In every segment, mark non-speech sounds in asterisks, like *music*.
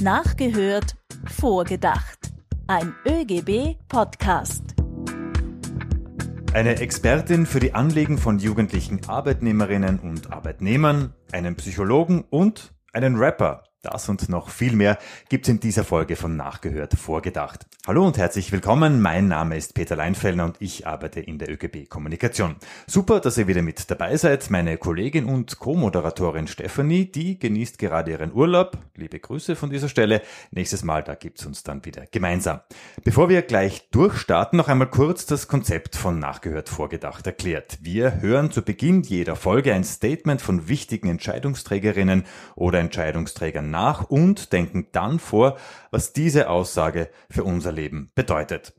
Nachgehört, vorgedacht. Ein ÖGB-Podcast. Eine Expertin für die Anliegen von jugendlichen Arbeitnehmerinnen und Arbeitnehmern, einen Psychologen und einen Rapper. Das und noch viel mehr gibt's in dieser Folge von Nachgehört vorgedacht. Hallo und herzlich willkommen. Mein Name ist Peter Leinfellner und ich arbeite in der ÖGB Kommunikation. Super, dass ihr wieder mit dabei seid. Meine Kollegin und Co-Moderatorin Stefanie, die genießt gerade ihren Urlaub. Liebe Grüße von dieser Stelle. Nächstes Mal, da gibt's uns dann wieder gemeinsam. Bevor wir gleich durchstarten, noch einmal kurz das Konzept von Nachgehört vorgedacht erklärt. Wir hören zu Beginn jeder Folge ein Statement von wichtigen Entscheidungsträgerinnen oder Entscheidungsträgern nach und denken dann vor, was diese Aussage für unser Leben bedeutet.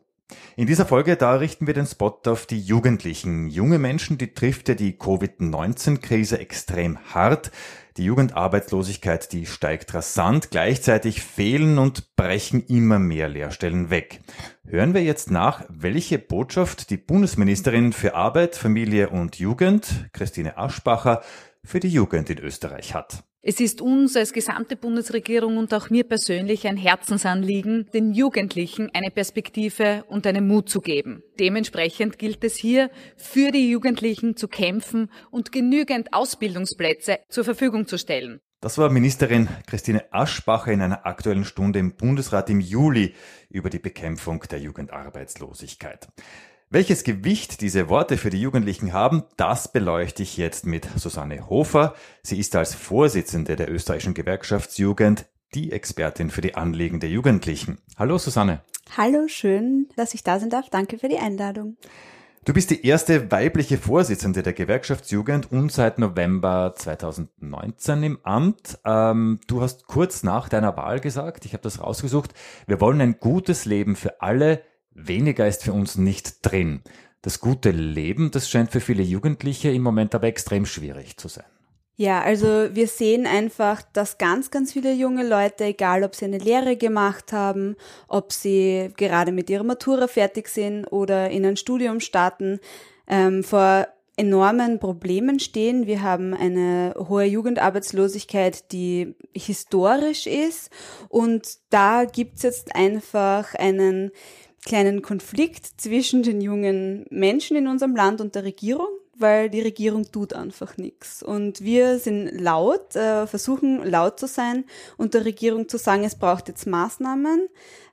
In dieser Folge, da richten wir den Spot auf die Jugendlichen. Junge Menschen, die trifft ja die Covid-19-Krise extrem hart. Die Jugendarbeitslosigkeit, die steigt rasant. Gleichzeitig fehlen und brechen immer mehr Lehrstellen weg. Hören wir jetzt nach, welche Botschaft die Bundesministerin für Arbeit, Familie und Jugend, Christine Aschbacher, für die Jugend in Österreich hat. Es ist uns als gesamte Bundesregierung und auch mir persönlich ein Herzensanliegen, den Jugendlichen eine Perspektive und einen Mut zu geben. Dementsprechend gilt es hier, für die Jugendlichen zu kämpfen und genügend Ausbildungsplätze zur Verfügung zu stellen. Das war Ministerin Christine Aschbacher in einer aktuellen Stunde im Bundesrat im Juli über die Bekämpfung der Jugendarbeitslosigkeit. Welches Gewicht diese Worte für die Jugendlichen haben, das beleuchte ich jetzt mit Susanne Hofer. Sie ist als Vorsitzende der österreichischen Gewerkschaftsjugend die Expertin für die Anliegen der Jugendlichen. Hallo Susanne. Hallo, schön, dass ich da sein darf. Danke für die Einladung. Du bist die erste weibliche Vorsitzende der Gewerkschaftsjugend und seit November 2019 im Amt. Ähm, du hast kurz nach deiner Wahl gesagt, ich habe das rausgesucht, wir wollen ein gutes Leben für alle, weniger ist für uns nicht drin. Das gute Leben, das scheint für viele Jugendliche im Moment aber extrem schwierig zu sein. Ja, also wir sehen einfach, dass ganz, ganz viele junge Leute, egal ob sie eine Lehre gemacht haben, ob sie gerade mit ihrer Matura fertig sind oder in ein Studium starten, ähm, vor enormen Problemen stehen. Wir haben eine hohe Jugendarbeitslosigkeit, die historisch ist und da gibt's jetzt einfach einen kleinen Konflikt zwischen den jungen Menschen in unserem Land und der Regierung, weil die Regierung tut einfach nichts. Und wir sind laut, äh, versuchen laut zu sein und der Regierung zu sagen, es braucht jetzt Maßnahmen.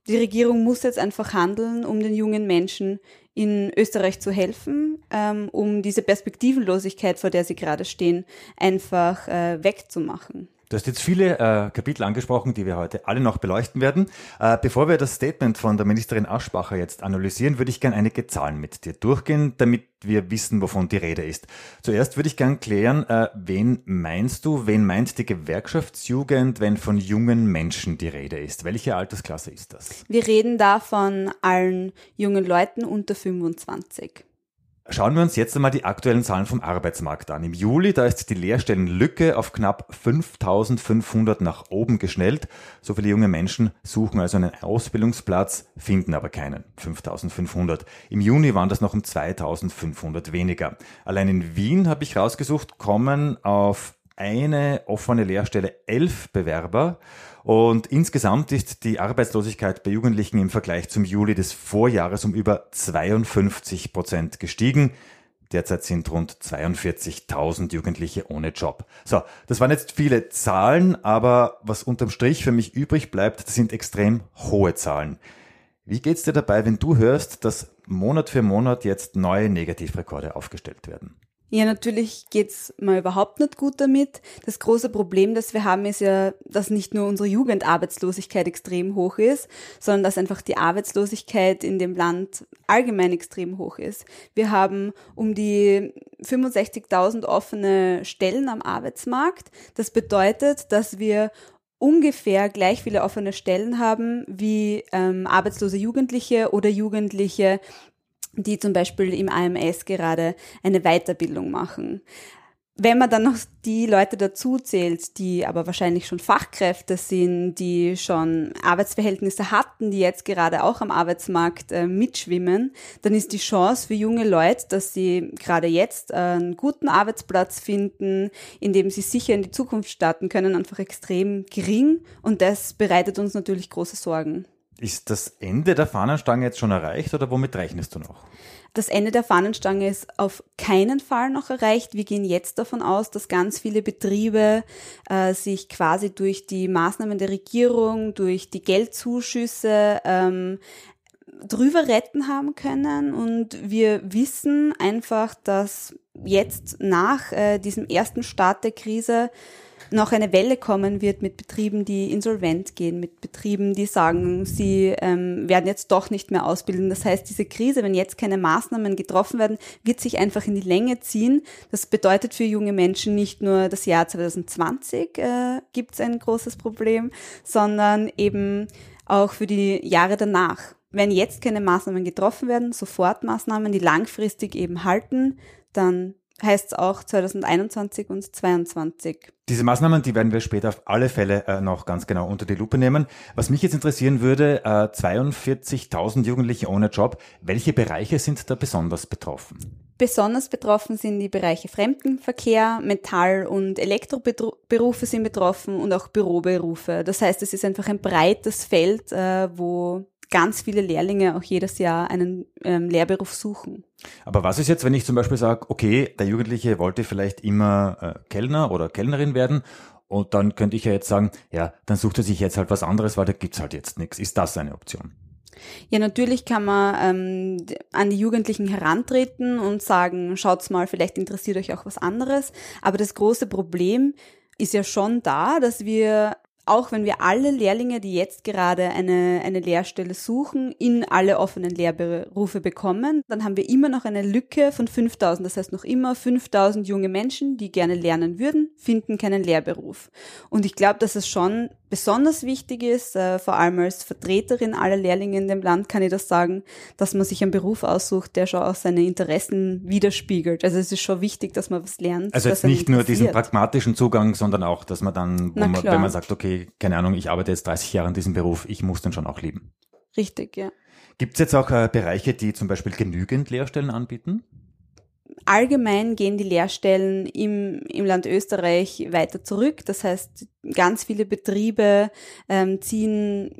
Die Regierung muss jetzt einfach handeln, um den jungen Menschen in Österreich zu helfen, ähm, um diese Perspektivenlosigkeit, vor der sie gerade stehen, einfach äh, wegzumachen. Du hast jetzt viele äh, Kapitel angesprochen, die wir heute alle noch beleuchten werden. Äh, bevor wir das Statement von der Ministerin Aschbacher jetzt analysieren, würde ich gerne einige Zahlen mit dir durchgehen, damit wir wissen, wovon die Rede ist. Zuerst würde ich gerne klären, äh, wen meinst du, wen meint die Gewerkschaftsjugend, wenn von jungen Menschen die Rede ist? Welche Altersklasse ist das? Wir reden da von allen jungen Leuten unter 25. Schauen wir uns jetzt einmal die aktuellen Zahlen vom Arbeitsmarkt an. Im Juli, da ist die Lehrstellenlücke auf knapp 5500 nach oben geschnellt. So viele junge Menschen suchen also einen Ausbildungsplatz, finden aber keinen. 5500. Im Juni waren das noch um 2500 weniger. Allein in Wien habe ich rausgesucht, kommen auf eine offene Lehrstelle elf Bewerber und insgesamt ist die Arbeitslosigkeit bei Jugendlichen im Vergleich zum Juli des Vorjahres um über 52 Prozent gestiegen. Derzeit sind rund 42.000 Jugendliche ohne Job. So, das waren jetzt viele Zahlen, aber was unterm Strich für mich übrig bleibt, das sind extrem hohe Zahlen. Wie geht's dir dabei, wenn du hörst, dass Monat für Monat jetzt neue Negativrekorde aufgestellt werden? Ja, natürlich geht's mal überhaupt nicht gut damit. Das große Problem, das wir haben, ist ja, dass nicht nur unsere Jugendarbeitslosigkeit extrem hoch ist, sondern dass einfach die Arbeitslosigkeit in dem Land allgemein extrem hoch ist. Wir haben um die 65.000 offene Stellen am Arbeitsmarkt. Das bedeutet, dass wir ungefähr gleich viele offene Stellen haben wie ähm, arbeitslose Jugendliche oder Jugendliche, die zum Beispiel im AMS gerade eine Weiterbildung machen. wenn man dann noch die Leute dazu zählt, die aber wahrscheinlich schon Fachkräfte sind, die schon Arbeitsverhältnisse hatten, die jetzt gerade auch am Arbeitsmarkt äh, mitschwimmen, dann ist die Chance für junge Leute, dass sie gerade jetzt einen guten Arbeitsplatz finden, in dem sie sicher in die Zukunft starten können, einfach extrem gering. Und das bereitet uns natürlich große Sorgen. Ist das Ende der Fahnenstange jetzt schon erreicht oder womit rechnest du noch? Das Ende der Fahnenstange ist auf keinen Fall noch erreicht. Wir gehen jetzt davon aus, dass ganz viele Betriebe äh, sich quasi durch die Maßnahmen der Regierung, durch die Geldzuschüsse ähm, drüber retten haben können. Und wir wissen einfach, dass jetzt nach äh, diesem ersten Start der Krise noch eine Welle kommen wird mit Betrieben, die insolvent gehen, mit Betrieben, die sagen, sie ähm, werden jetzt doch nicht mehr ausbilden. Das heißt, diese Krise, wenn jetzt keine Maßnahmen getroffen werden, wird sich einfach in die Länge ziehen. Das bedeutet für junge Menschen nicht nur das Jahr 2020 äh, gibt es ein großes Problem, sondern eben auch für die Jahre danach. Wenn jetzt keine Maßnahmen getroffen werden, Sofortmaßnahmen, die langfristig eben halten, dann heißt es auch 2021 und 2022. Diese Maßnahmen, die werden wir später auf alle Fälle äh, noch ganz genau unter die Lupe nehmen. Was mich jetzt interessieren würde, äh, 42.000 Jugendliche ohne Job, welche Bereiche sind da besonders betroffen? Besonders betroffen sind die Bereiche Fremdenverkehr, Metall- und Elektroberufe sind betroffen und auch Büroberufe. Das heißt, es ist einfach ein breites Feld, äh, wo ganz viele Lehrlinge auch jedes Jahr einen ähm, Lehrberuf suchen. Aber was ist jetzt, wenn ich zum Beispiel sage, okay, der Jugendliche wollte vielleicht immer äh, Kellner oder Kellnerin werden und dann könnte ich ja jetzt sagen, ja, dann sucht er sich jetzt halt was anderes, weil da gibt's halt jetzt nichts. Ist das eine Option? Ja, natürlich kann man ähm, an die Jugendlichen herantreten und sagen, schaut's mal, vielleicht interessiert euch auch was anderes. Aber das große Problem ist ja schon da, dass wir auch wenn wir alle Lehrlinge, die jetzt gerade eine, eine Lehrstelle suchen, in alle offenen Lehrberufe bekommen, dann haben wir immer noch eine Lücke von 5000. Das heißt noch immer 5000 junge Menschen, die gerne lernen würden, finden keinen Lehrberuf. Und ich glaube, dass es schon besonders wichtig ist, äh, vor allem als Vertreterin aller Lehrlinge in dem Land kann ich das sagen, dass man sich einen Beruf aussucht, der schon auch seine Interessen widerspiegelt. Also es ist schon wichtig, dass man was lernt. Also jetzt nicht nur diesen pragmatischen Zugang, sondern auch, dass man dann, man, wenn man sagt, okay, keine Ahnung, ich arbeite jetzt 30 Jahre in diesem Beruf, ich muss den schon auch lieben. Richtig, ja. Gibt es jetzt auch äh, Bereiche, die zum Beispiel genügend Lehrstellen anbieten? Allgemein gehen die Lehrstellen im, im Land Österreich weiter zurück. Das heißt, ganz viele Betriebe ähm, ziehen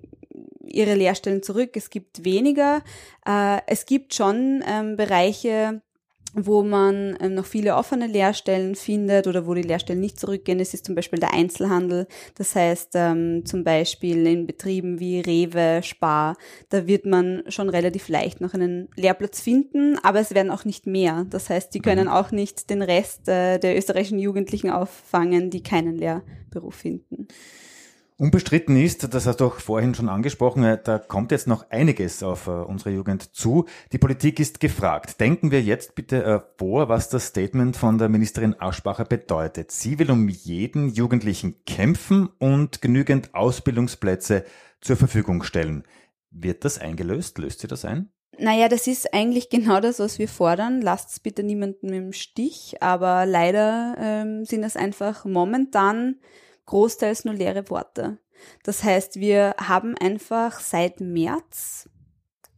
ihre Lehrstellen zurück. Es gibt weniger. Äh, es gibt schon ähm, Bereiche, wo man ähm, noch viele offene Lehrstellen findet oder wo die Lehrstellen nicht zurückgehen. Es ist zum Beispiel der Einzelhandel. Das heißt, ähm, zum Beispiel in Betrieben wie Rewe, Spar, da wird man schon relativ leicht noch einen Lehrplatz finden, aber es werden auch nicht mehr. Das heißt, die können mhm. auch nicht den Rest äh, der österreichischen Jugendlichen auffangen, die keinen Lehrberuf finden. Unbestritten ist, das hast du auch vorhin schon angesprochen, äh, da kommt jetzt noch einiges auf äh, unsere Jugend zu. Die Politik ist gefragt. Denken wir jetzt bitte äh, vor, was das Statement von der Ministerin Aschbacher bedeutet. Sie will um jeden Jugendlichen kämpfen und genügend Ausbildungsplätze zur Verfügung stellen. Wird das eingelöst? Löst sie das ein? Naja, das ist eigentlich genau das, was wir fordern. Lasst es bitte niemanden im Stich, aber leider ähm, sind es einfach momentan großteils nur leere Worte. Das heißt, wir haben einfach seit März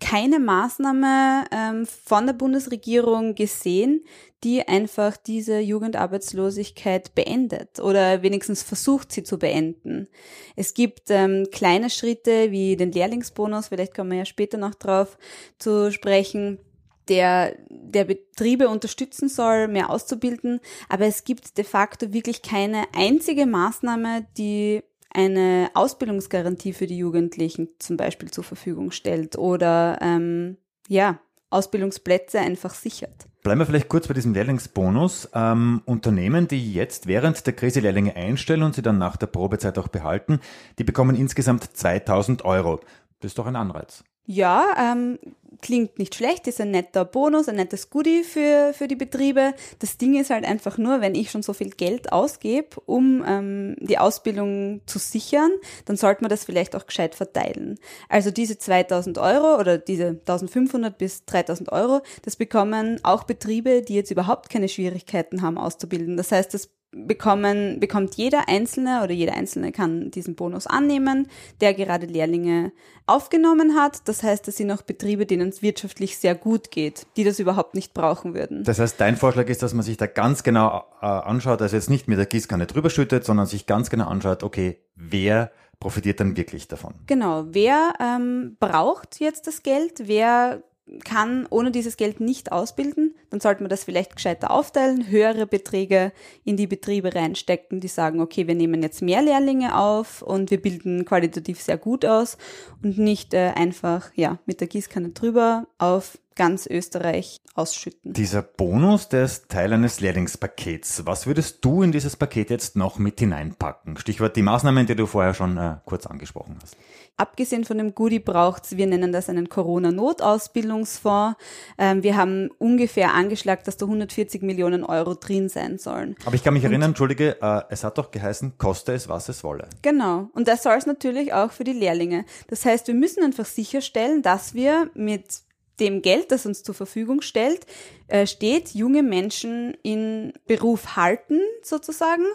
keine Maßnahme ähm, von der Bundesregierung gesehen, die einfach diese Jugendarbeitslosigkeit beendet oder wenigstens versucht, sie zu beenden. Es gibt ähm, kleine Schritte wie den Lehrlingsbonus, vielleicht kommen wir ja später noch drauf zu sprechen, der, der Betriebe unterstützen soll, mehr auszubilden. Aber es gibt de facto wirklich keine einzige Maßnahme, die eine Ausbildungsgarantie für die Jugendlichen zum Beispiel zur Verfügung stellt oder ähm, ja, Ausbildungsplätze einfach sichert. Bleiben wir vielleicht kurz bei diesem Lehrlingsbonus. Ähm, Unternehmen, die jetzt während der Krise Lehrlinge einstellen und sie dann nach der Probezeit auch behalten, die bekommen insgesamt 2000 Euro. Das ist doch ein Anreiz. Ja, ähm, klingt nicht schlecht, ist ein netter Bonus, ein nettes Goodie für, für die Betriebe. Das Ding ist halt einfach nur, wenn ich schon so viel Geld ausgebe, um ähm, die Ausbildung zu sichern, dann sollte man das vielleicht auch gescheit verteilen. Also diese 2000 Euro oder diese 1500 bis 3000 Euro, das bekommen auch Betriebe, die jetzt überhaupt keine Schwierigkeiten haben auszubilden. Das heißt, das bekommen, bekommt jeder Einzelne oder jeder Einzelne kann diesen Bonus annehmen, der gerade Lehrlinge aufgenommen hat. Das heißt, das sind auch Betriebe, denen es wirtschaftlich sehr gut geht, die das überhaupt nicht brauchen würden. Das heißt, dein Vorschlag ist, dass man sich da ganz genau äh, anschaut, also jetzt nicht mit der Gießkanne drüber schüttet, sondern sich ganz genau anschaut, okay, wer profitiert dann wirklich davon? Genau, wer ähm, braucht jetzt das Geld, wer kann ohne dieses Geld nicht ausbilden, dann sollte man das vielleicht gescheiter aufteilen, höhere Beträge in die Betriebe reinstecken, die sagen, okay, wir nehmen jetzt mehr Lehrlinge auf und wir bilden qualitativ sehr gut aus und nicht äh, einfach ja mit der Gießkanne drüber auf ganz Österreich ausschütten. Dieser Bonus, der ist Teil eines Lehrlingspakets. Was würdest du in dieses Paket jetzt noch mit hineinpacken? Stichwort die Maßnahmen, die du vorher schon äh, kurz angesprochen hast. Abgesehen von dem Goodie braucht's, wir nennen das einen Corona-Notausbildungsfonds. Ähm, wir haben ungefähr angeschlagen, dass da 140 Millionen Euro drin sein sollen. Aber ich kann mich Und, erinnern, entschuldige, äh, es hat doch geheißen, koste es, was es wolle. Genau. Und das soll es natürlich auch für die Lehrlinge. Das heißt, wir müssen einfach sicherstellen, dass wir mit dem Geld, das uns zur Verfügung stellt, äh, steht, junge Menschen in Beruf halten, sozusagen.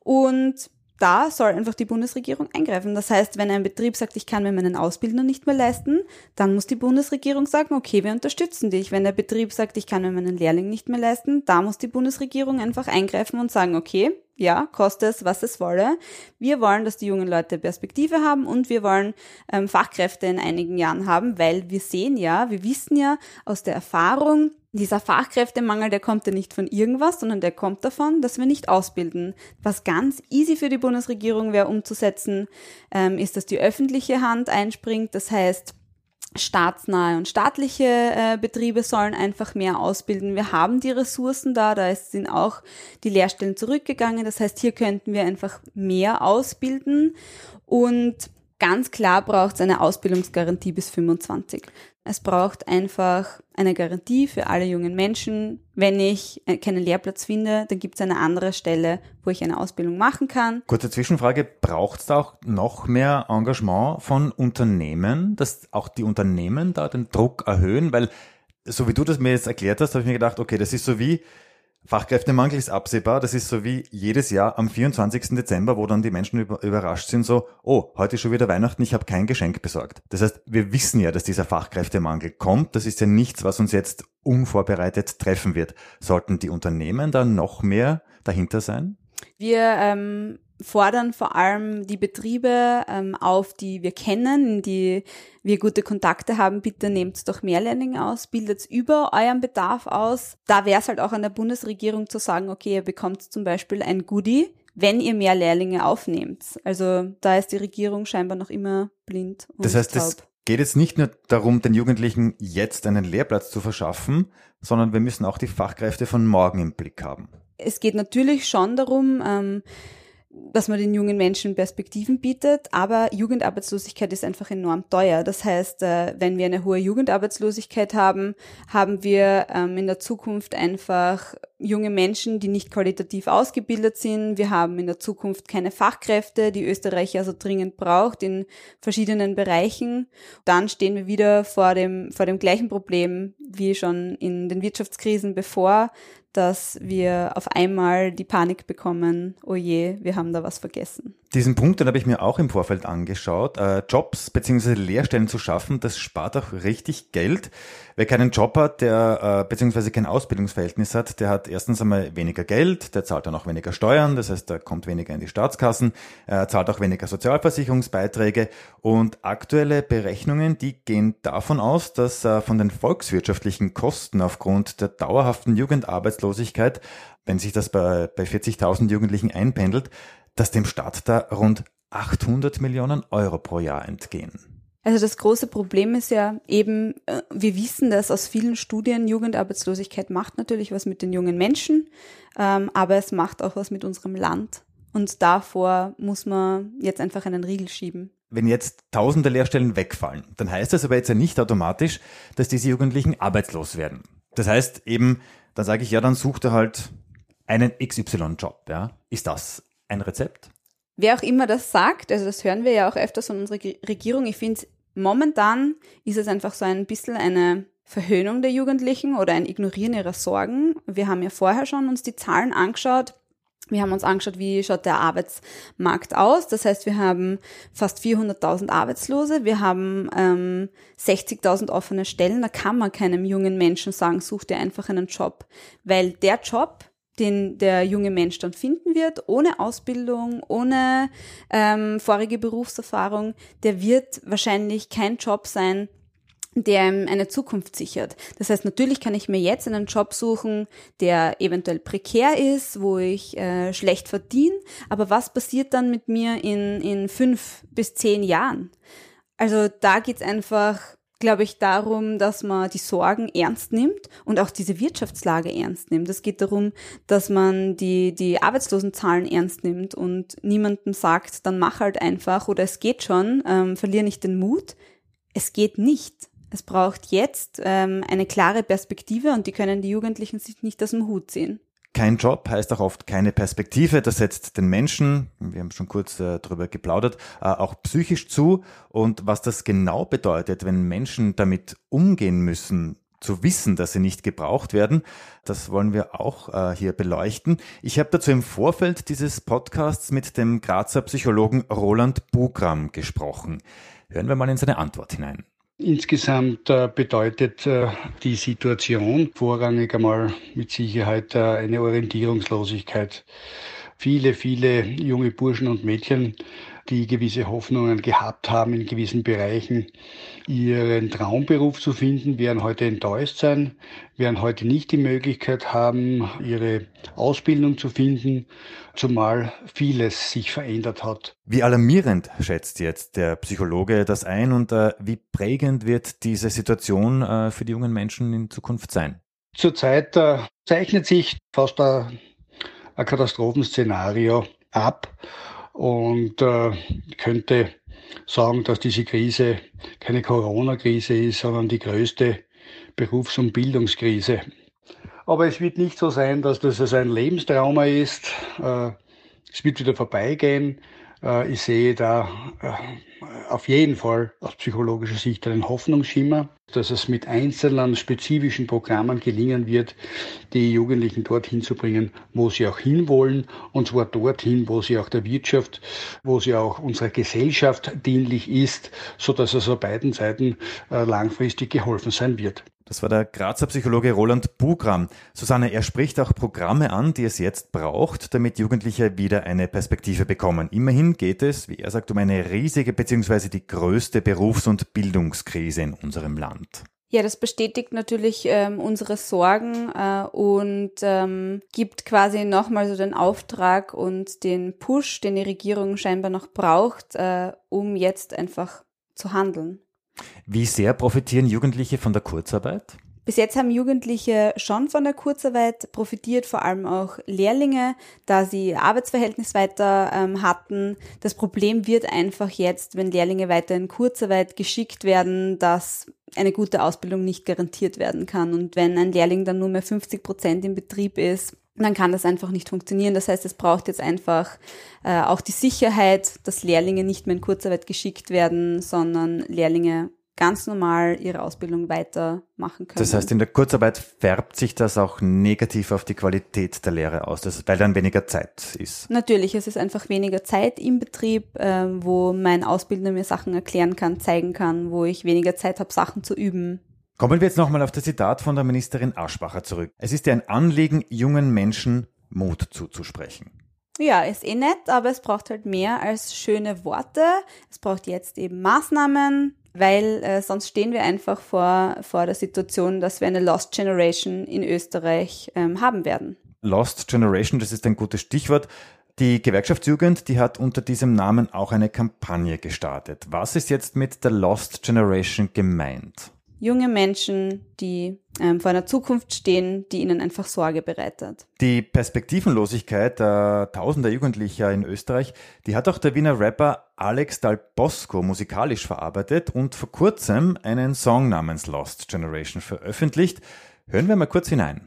Und da soll einfach die Bundesregierung eingreifen. Das heißt, wenn ein Betrieb sagt, ich kann mir meinen Ausbildner nicht mehr leisten, dann muss die Bundesregierung sagen, okay, wir unterstützen dich. Wenn der Betrieb sagt, ich kann mir meinen Lehrling nicht mehr leisten, da muss die Bundesregierung einfach eingreifen und sagen, okay, ja, koste es, was es wolle. Wir wollen, dass die jungen Leute Perspektive haben und wir wollen ähm, Fachkräfte in einigen Jahren haben, weil wir sehen ja, wir wissen ja aus der Erfahrung, dieser Fachkräftemangel, der kommt ja nicht von irgendwas, sondern der kommt davon, dass wir nicht ausbilden. Was ganz easy für die Bundesregierung wäre umzusetzen, ähm, ist, dass die öffentliche Hand einspringt. Das heißt, staatsnahe und staatliche äh, Betriebe sollen einfach mehr ausbilden. Wir haben die Ressourcen da, da sind auch die Lehrstellen zurückgegangen. Das heißt, hier könnten wir einfach mehr ausbilden und ganz klar braucht es eine Ausbildungsgarantie bis 25. Es braucht einfach eine Garantie für alle jungen Menschen. Wenn ich äh, keinen Lehrplatz finde, dann gibt es eine andere Stelle, wo ich eine Ausbildung machen kann. Kurze Zwischenfrage, braucht es da auch noch mehr Engagement von Unternehmen, dass auch die Unternehmen da den Druck erhöhen? Weil, so wie du das mir jetzt erklärt hast, habe ich mir gedacht, okay, das ist so wie, Fachkräftemangel ist absehbar. Das ist so wie jedes Jahr am 24. Dezember, wo dann die Menschen überrascht sind, so, oh, heute ist schon wieder Weihnachten, ich habe kein Geschenk besorgt. Das heißt, wir wissen ja, dass dieser Fachkräftemangel kommt. Das ist ja nichts, was uns jetzt unvorbereitet treffen wird. Sollten die Unternehmen da noch mehr dahinter sein? Wir ähm, fordern vor allem die Betriebe ähm, auf, die wir kennen, in die wir gute Kontakte haben, bitte nehmt doch mehr Learning aus, bildet über euren Bedarf aus. Da wäre es halt auch an der Bundesregierung zu sagen, okay, ihr bekommt zum Beispiel ein Goodie, wenn ihr mehr Lehrlinge aufnehmt. Also da ist die Regierung scheinbar noch immer blind. Und das heißt, taub. es geht jetzt nicht nur darum, den Jugendlichen jetzt einen Lehrplatz zu verschaffen, sondern wir müssen auch die Fachkräfte von morgen im Blick haben. Es geht natürlich schon darum, ähm, dass man den jungen Menschen Perspektiven bietet, aber Jugendarbeitslosigkeit ist einfach enorm teuer. Das heißt, äh, wenn wir eine hohe Jugendarbeitslosigkeit haben, haben wir ähm, in der Zukunft einfach junge Menschen, die nicht qualitativ ausgebildet sind. Wir haben in der Zukunft keine Fachkräfte, die Österreich also dringend braucht in verschiedenen Bereichen. Dann stehen wir wieder vor dem, vor dem gleichen Problem wie schon in den Wirtschaftskrisen bevor, dass wir auf einmal die Panik bekommen, oh je, wir haben da was vergessen. Diesen Punkt, den habe ich mir auch im Vorfeld angeschaut. Äh, Jobs bzw. Lehrstellen zu schaffen, das spart auch richtig Geld. Wer keinen Job hat, der äh, bzw. kein Ausbildungsverhältnis hat, der hat erstens einmal weniger Geld, der zahlt dann auch weniger Steuern, das heißt, er kommt weniger in die Staatskassen, er zahlt auch weniger Sozialversicherungsbeiträge und aktuelle Berechnungen, die gehen davon aus, dass äh, von den volkswirtschaftlichen Kosten aufgrund der dauerhaften Jugendarbeitslosigkeit, wenn sich das bei, bei 40.000 Jugendlichen einpendelt, dass dem Staat da rund 800 Millionen Euro pro Jahr entgehen. Also das große Problem ist ja eben, äh, wir wissen das aus vielen Studien, Jugendarbeitslosigkeit macht natürlich was mit den jungen Menschen, ähm, aber es macht auch was mit unserem Land. Und davor muss man jetzt einfach einen Riegel schieben. wenn jetzt tausende Lehrstellen wegfallen, dann heißt das aber jetzt ja nicht automatisch, dass diese Jugendlichen arbeitslos werden. Das heißt eben, dann sage ich ja, dann sucht er halt einen XY-Job. Ja? Ist das ein Rezept? Wer auch immer das sagt, also das hören wir ja auch öfters von unserer Regierung, ich finde, momentan ist es einfach so ein bisschen eine Verhöhnung der Jugendlichen oder ein Ignorieren ihrer Sorgen. Wir haben ja vorher schon uns die Zahlen angeschaut. Wir haben uns angeschaut, wie schaut der Arbeitsmarkt aus. Das heißt, wir haben fast 400.000 Arbeitslose, wir haben ähm, 60.000 offene Stellen. Da kann man keinem jungen Menschen sagen, such dir einfach einen Job, weil der Job, den der junge Mensch dann finden wird, ohne Ausbildung, ohne ähm, vorige Berufserfahrung, der wird wahrscheinlich kein Job sein, der ihm eine Zukunft sichert. Das heißt, natürlich kann ich mir jetzt einen Job suchen, der eventuell prekär ist, wo ich äh, schlecht verdiene, aber was passiert dann mit mir in, in fünf bis zehn Jahren? Also da geht's einfach, glaube ich, darum, dass man die Sorgen ernst nimmt und auch diese Wirtschaftslage ernst nimmt. Es geht darum, dass man die, die Arbeitslosenzahlen ernst nimmt und niemandem sagt, dann mach halt einfach oder es geht schon, ähm, verlier nicht den Mut. Es geht nicht. Es braucht jetzt ähm, eine klare Perspektive und die können die Jugendlichen sich nicht aus dem Hut ziehen. Kein Job heißt auch oft keine Perspektive. Das setzt den Menschen, wir haben schon kurz äh, darüber geplaudert, äh, auch psychisch zu. Und was das genau bedeutet, wenn Menschen damit umgehen müssen, zu wissen, dass sie nicht gebraucht werden, das wollen wir auch äh, hier beleuchten. Ich habe dazu im Vorfeld dieses Podcasts mit dem Grazer Psychologen Roland Bugram gesprochen. Hören wir mal in seine Antwort hinein. Insgesamt äh, bedeutet äh, die Situation vorrangig einmal mit Sicherheit äh, eine Orientierungslosigkeit. Viele, viele junge Burschen und Mädchen die gewisse Hoffnungen gehabt haben, in gewissen Bereichen ihren Traumberuf zu finden, werden heute enttäuscht sein, werden heute nicht die Möglichkeit haben, ihre Ausbildung zu finden, zumal vieles sich verändert hat. Wie alarmierend schätzt jetzt der Psychologe das ein und äh, wie prägend wird diese Situation äh, für die jungen Menschen in Zukunft sein? Zurzeit äh, zeichnet sich fast ein, ein Katastrophenszenario ab und äh, könnte sagen, dass diese Krise keine Corona-Krise ist, sondern die größte Berufs- und Bildungskrise. Aber es wird nicht so sein, dass das ein Lebenstrauma ist. Äh, es wird wieder vorbeigehen. Äh, ich sehe da äh, auf jeden Fall aus psychologischer Sicht einen Hoffnungsschimmer, dass es mit einzelnen spezifischen Programmen gelingen wird, die Jugendlichen dorthin zu bringen, wo sie auch hinwollen, und zwar dorthin, wo sie auch der Wirtschaft, wo sie auch unserer Gesellschaft dienlich ist, so dass es auf beiden Seiten langfristig geholfen sein wird. Das war der Grazer Psychologe Roland Bugram. Susanne, er spricht auch Programme an, die es jetzt braucht, damit Jugendliche wieder eine Perspektive bekommen. Immerhin geht es, wie er sagt, um eine riesige bzw. die größte Berufs- und Bildungskrise in unserem Land. Ja, das bestätigt natürlich ähm, unsere Sorgen äh, und ähm, gibt quasi nochmal so den Auftrag und den Push, den die Regierung scheinbar noch braucht, äh, um jetzt einfach zu handeln. Wie sehr profitieren Jugendliche von der Kurzarbeit? Bis jetzt haben Jugendliche schon von der Kurzarbeit profitiert, vor allem auch Lehrlinge, da sie Arbeitsverhältnis weiter ähm, hatten. Das Problem wird einfach jetzt, wenn Lehrlinge weiter in Kurzarbeit geschickt werden, dass eine gute Ausbildung nicht garantiert werden kann. Und wenn ein Lehrling dann nur mehr 50 Prozent im Betrieb ist, dann kann das einfach nicht funktionieren. Das heißt, es braucht jetzt einfach äh, auch die Sicherheit, dass Lehrlinge nicht mehr in Kurzarbeit geschickt werden, sondern Lehrlinge ganz normal ihre Ausbildung weitermachen können. Das heißt, in der Kurzarbeit färbt sich das auch negativ auf die Qualität der Lehre aus, weil dann weniger Zeit ist. Natürlich, es ist einfach weniger Zeit im Betrieb, äh, wo mein Ausbildner mir Sachen erklären kann, zeigen kann, wo ich weniger Zeit habe, Sachen zu üben. Kommen wir jetzt nochmal auf das Zitat von der Ministerin Aschbacher zurück. Es ist ja ein Anliegen, jungen Menschen Mut zuzusprechen. Ja, ist eh nett, aber es braucht halt mehr als schöne Worte. Es braucht jetzt eben Maßnahmen, weil äh, sonst stehen wir einfach vor, vor der Situation, dass wir eine Lost Generation in Österreich ähm, haben werden. Lost Generation, das ist ein gutes Stichwort. Die Gewerkschaftsjugend, die hat unter diesem Namen auch eine Kampagne gestartet. Was ist jetzt mit der Lost Generation gemeint? Junge Menschen, die ähm, vor einer Zukunft stehen, die ihnen einfach Sorge bereitet. Die Perspektivenlosigkeit der tausender Jugendlicher in Österreich, die hat auch der Wiener Rapper Alex Dal Bosco musikalisch verarbeitet und vor kurzem einen Song namens Lost Generation veröffentlicht. Hören wir mal kurz hinein.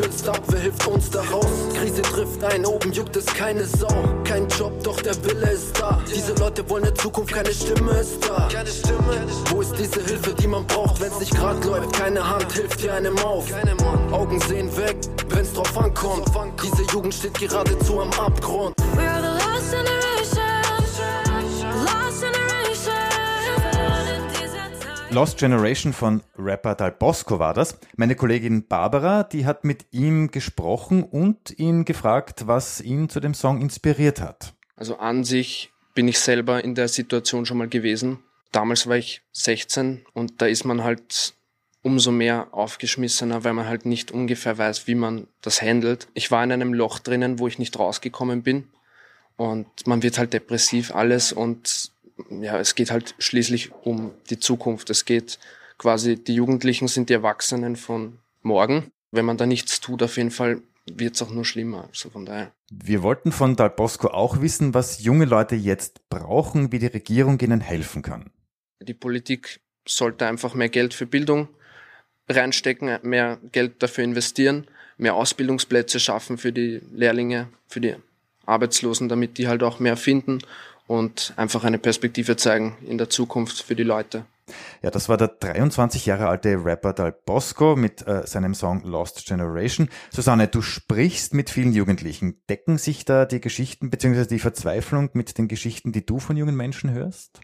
Stürzt ab, wer hilft uns da raus? Krise trifft ein, oben juckt es keine Sau. Kein Job, doch der Wille ist da. Diese Leute wollen eine Zukunft, keine Stimme ist da. Keine Stimme. Wo ist diese Hilfe, die man braucht, wenn's nicht grad läuft? Keine Hand hilft dir einem auf. Augen sehen weg, wenn's drauf ankommt. Diese Jugend steht geradezu am Abgrund. We are the last Lost Generation von Rapper Dal Bosco war das. Meine Kollegin Barbara, die hat mit ihm gesprochen und ihn gefragt, was ihn zu dem Song inspiriert hat. Also an sich bin ich selber in der Situation schon mal gewesen. Damals war ich 16 und da ist man halt umso mehr aufgeschmissener, weil man halt nicht ungefähr weiß, wie man das handelt. Ich war in einem Loch drinnen, wo ich nicht rausgekommen bin und man wird halt depressiv alles und ja, es geht halt schließlich um die Zukunft. Es geht quasi, die Jugendlichen sind die Erwachsenen von morgen. Wenn man da nichts tut, auf jeden Fall wird es auch nur schlimmer. Also von daher. Wir wollten von Dal Bosco auch wissen, was junge Leute jetzt brauchen, wie die Regierung ihnen helfen kann. Die Politik sollte einfach mehr Geld für Bildung reinstecken, mehr Geld dafür investieren, mehr Ausbildungsplätze schaffen für die Lehrlinge, für die Arbeitslosen, damit die halt auch mehr finden und einfach eine Perspektive zeigen in der Zukunft für die Leute. Ja, das war der 23 Jahre alte Rapper Dal Bosco mit äh, seinem Song Lost Generation. Susanne, du sprichst mit vielen Jugendlichen. Decken sich da die Geschichten bzw. die Verzweiflung mit den Geschichten, die du von jungen Menschen hörst?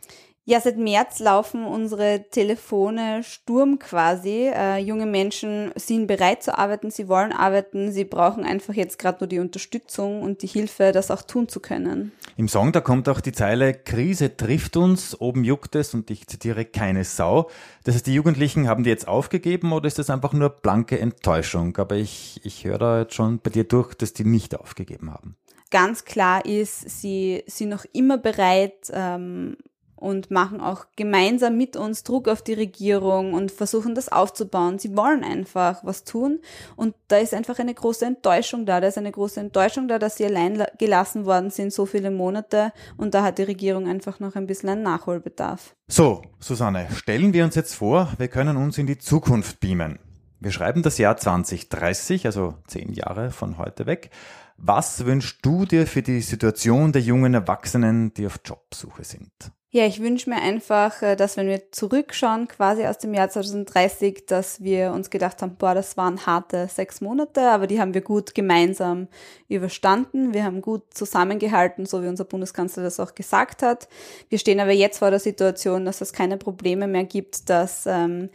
Ja, seit März laufen unsere Telefone Sturm quasi. Äh, junge Menschen sind bereit zu arbeiten, sie wollen arbeiten, sie brauchen einfach jetzt gerade nur die Unterstützung und die Hilfe, das auch tun zu können. Im Song, da kommt auch die Zeile, Krise trifft uns, oben juckt es und ich zitiere, keine Sau. Das heißt, die Jugendlichen haben die jetzt aufgegeben oder ist das einfach nur blanke Enttäuschung? Aber ich, ich höre da jetzt schon bei dir durch, dass die nicht aufgegeben haben. Ganz klar ist, sie sind noch immer bereit, ähm, und machen auch gemeinsam mit uns Druck auf die Regierung und versuchen das aufzubauen. Sie wollen einfach was tun und da ist einfach eine große Enttäuschung da. Da ist eine große Enttäuschung da, dass sie allein gelassen worden sind so viele Monate und da hat die Regierung einfach noch ein bisschen einen Nachholbedarf. So, Susanne, stellen wir uns jetzt vor, wir können uns in die Zukunft beamen. Wir schreiben das Jahr 2030, also zehn Jahre von heute weg. Was wünschst du dir für die Situation der jungen Erwachsenen, die auf Jobsuche sind? Ja, ich wünsche mir einfach, äh, dass wenn wir zurückschauen, quasi aus dem Jahr 2030, dass wir uns gedacht haben, boah, das waren harte sechs Monate, aber die haben wir gut gemeinsam überstanden. Wir haben gut zusammengehalten, so wie unser Bundeskanzler das auch gesagt hat. Wir stehen aber jetzt vor der Situation, dass es keine Probleme mehr gibt, dass ähm,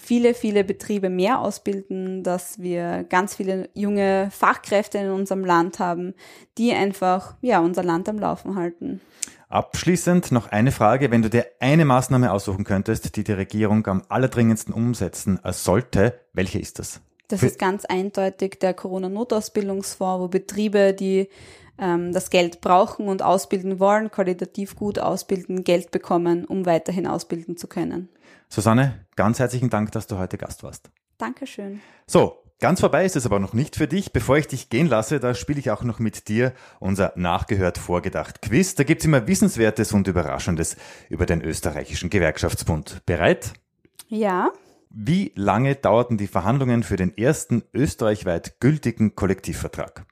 viele, viele Betriebe mehr ausbilden, dass wir ganz viele junge Fachkräfte in unserem Land haben, die einfach, ja, unser Land am Laufen halten. Abschließend noch eine Frage. Wenn du dir eine Maßnahme aussuchen könntest, die die Regierung am allerdringendsten umsetzen sollte, welche ist das? Das ist ganz eindeutig der Corona-Notausbildungsfonds, wo Betriebe, die ähm, das Geld brauchen und ausbilden wollen, qualitativ gut ausbilden, Geld bekommen, um weiterhin ausbilden zu können. Susanne, ganz herzlichen Dank, dass du heute Gast warst. Dankeschön. So, Ganz vorbei ist es aber noch nicht für dich. Bevor ich dich gehen lasse, da spiele ich auch noch mit dir unser Nachgehört Vorgedacht Quiz. Da gibt's immer Wissenswertes und Überraschendes über den österreichischen Gewerkschaftsbund. Bereit? Ja. Wie lange dauerten die Verhandlungen für den ersten österreichweit gültigen Kollektivvertrag?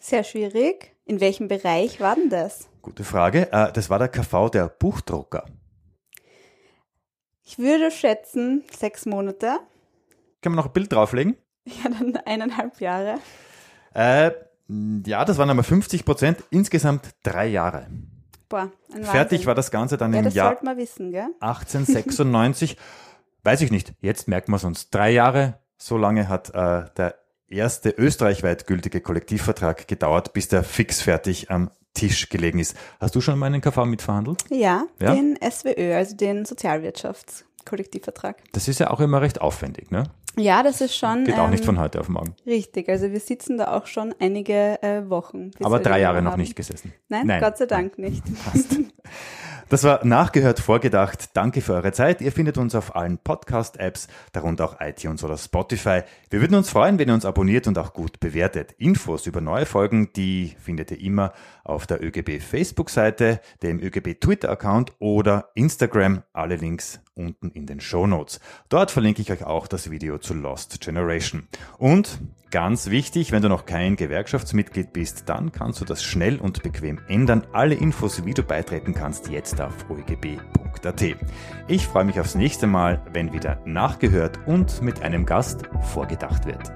Sehr schwierig. In welchem Bereich war denn das? Gute Frage. Äh, das war der KV der Buchdrucker. Ich würde schätzen sechs Monate. Kann man noch ein Bild drauflegen? *laughs* Ja, dann eineinhalb Jahre. Äh, ja, das waren einmal 50 Prozent, insgesamt drei Jahre. Boah, ein Fertig war das Ganze dann ja, im Jahr wissen, gell? 1896. *laughs* Weiß ich nicht, jetzt merkt man es uns. Drei Jahre, so lange hat äh, der erste österreichweit gültige Kollektivvertrag gedauert, bis der fix fertig am Tisch gelegen ist. Hast du schon mal einen KV mitverhandelt? Ja, ja? den SWÖ, also den Sozialwirtschaftskollektivvertrag. Das ist ja auch immer recht aufwendig, ne? Ja, das ist schon. Geht auch nicht ähm, von heute auf morgen. Richtig, also wir sitzen da auch schon einige äh, Wochen. Aber drei Jahre noch nicht gesessen. Nein, Nein, Gott sei Dank nicht. Passt. *laughs* Das war nachgehört vorgedacht. Danke für eure Zeit. Ihr findet uns auf allen Podcast-Apps, darunter auch iTunes oder Spotify. Wir würden uns freuen, wenn ihr uns abonniert und auch gut bewertet. Infos über neue Folgen, die findet ihr immer auf der ÖGB Facebook-Seite, dem ÖGB Twitter-Account oder Instagram. Alle Links unten in den Show. Dort verlinke ich euch auch das Video zu Lost Generation. Und ganz wichtig, wenn du noch kein Gewerkschaftsmitglied bist, dann kannst du das schnell und bequem ändern. Alle Infos, wie du beitreten kannst, jetzt auf oegb.at. Ich freue mich aufs nächste Mal, wenn wieder nachgehört und mit einem Gast vorgedacht wird.